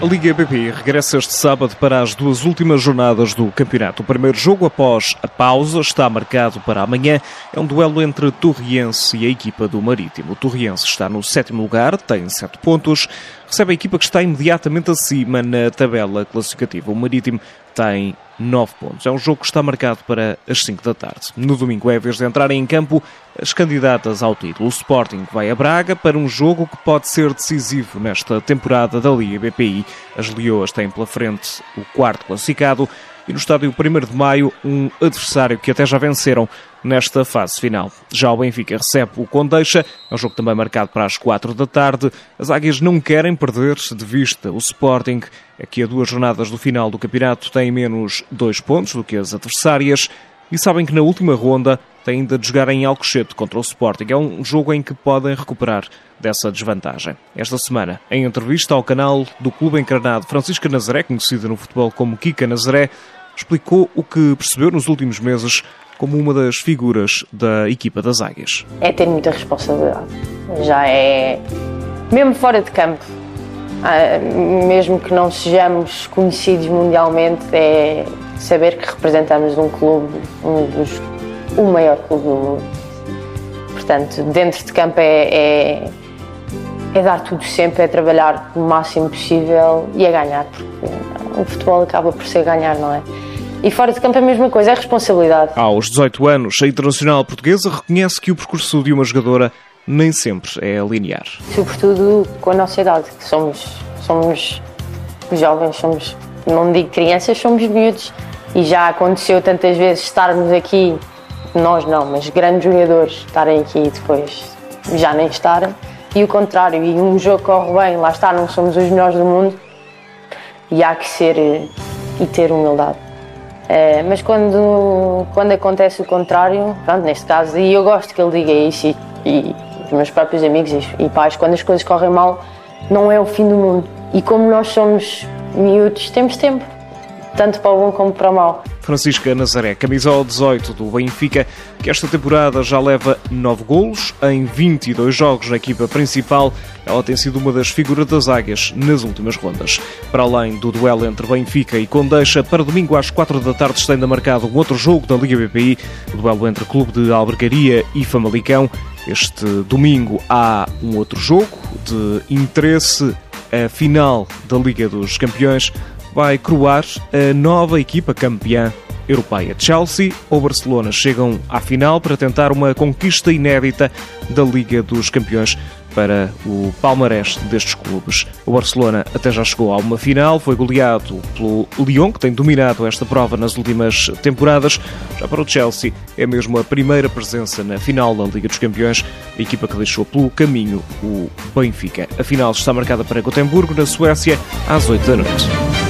A Liga BPI regressa este sábado para as duas últimas jornadas do campeonato. O primeiro jogo, após a pausa, está marcado para amanhã. É um duelo entre Torriense e a equipa do Marítimo. O Torriense está no sétimo lugar, tem sete pontos. Recebe a equipa que está imediatamente acima na tabela classificativa. O Marítimo tem 9 pontos. É um jogo que está marcado para as 5 da tarde. No domingo é vez de entrarem em campo as candidatas ao título. O Sporting vai a Braga para um jogo que pode ser decisivo nesta temporada da Liga BPI. As Leoas têm pela frente o quarto classificado e no estádio 1 de Maio um adversário que até já venceram nesta fase final. Já o Benfica recebe o Condeixa, é um jogo também marcado para as 4 da tarde. As Águias não querem perder de vista o Sporting, que a duas jornadas do final do campeonato têm menos dois pontos do que as adversárias e sabem que na última ronda têm ainda de jogar em Alcochete contra o Sporting. É um jogo em que podem recuperar dessa desvantagem. Esta semana, em entrevista ao canal do Clube Encarnado, Francisca Nazaré, conhecida no futebol como Kika Nazaré, explicou o que percebeu nos últimos meses como uma das figuras da equipa das Águias. É ter muita responsabilidade. Já é. Mesmo fora de campo, ah, mesmo que não sejamos conhecidos mundialmente, é saber que representamos um clube, um dos, o maior clube do mundo. Portanto, dentro de campo é, é, é dar tudo sempre, é trabalhar o máximo possível e é ganhar, porque o futebol acaba por ser ganhar, não é? E fora de campo é a mesma coisa, é responsabilidade. Aos 18 anos, a internacional portuguesa reconhece que o percurso de uma jogadora nem sempre é linear. Sobretudo com a nossa idade, que somos, somos jovens, somos, não digo crianças, somos miúdos. E já aconteceu tantas vezes estarmos aqui, nós não, mas grandes jogadores estarem aqui e depois já nem estarem. E o contrário, e um jogo corre bem, lá está, não somos os melhores do mundo. E há que ser e ter humildade. É, mas quando, quando acontece o contrário, pronto, neste caso, e eu gosto que ele diga isso, e, e os meus próprios amigos e, e pais, quando as coisas correm mal, não é o fim do mundo. E como nós somos miúdos, temos tempo, tanto para o bom como para o mal. Francisca Nazaré, camisola 18 do Benfica, que esta temporada já leva 9 golos em 22 jogos na equipa principal. Ela tem sido uma das figuras das águias nas últimas rondas. Para além do duelo entre Benfica e Condeixa, para domingo às 4 da tarde está ainda marcado um outro jogo da Liga BPI, o duelo entre Clube de Albergaria e Famalicão. Este domingo há um outro jogo de interesse, a final da Liga dos Campeões vai coroar a nova equipa campeã europeia. Chelsea ou Barcelona chegam à final para tentar uma conquista inédita da Liga dos Campeões para o palmarés destes clubes. O Barcelona até já chegou a uma final, foi goleado pelo Lyon, que tem dominado esta prova nas últimas temporadas. Já para o Chelsea, é mesmo a primeira presença na final da Liga dos Campeões, a equipa que deixou pelo caminho o Benfica. A final está marcada para Gotemburgo, na Suécia, às 8 da noite.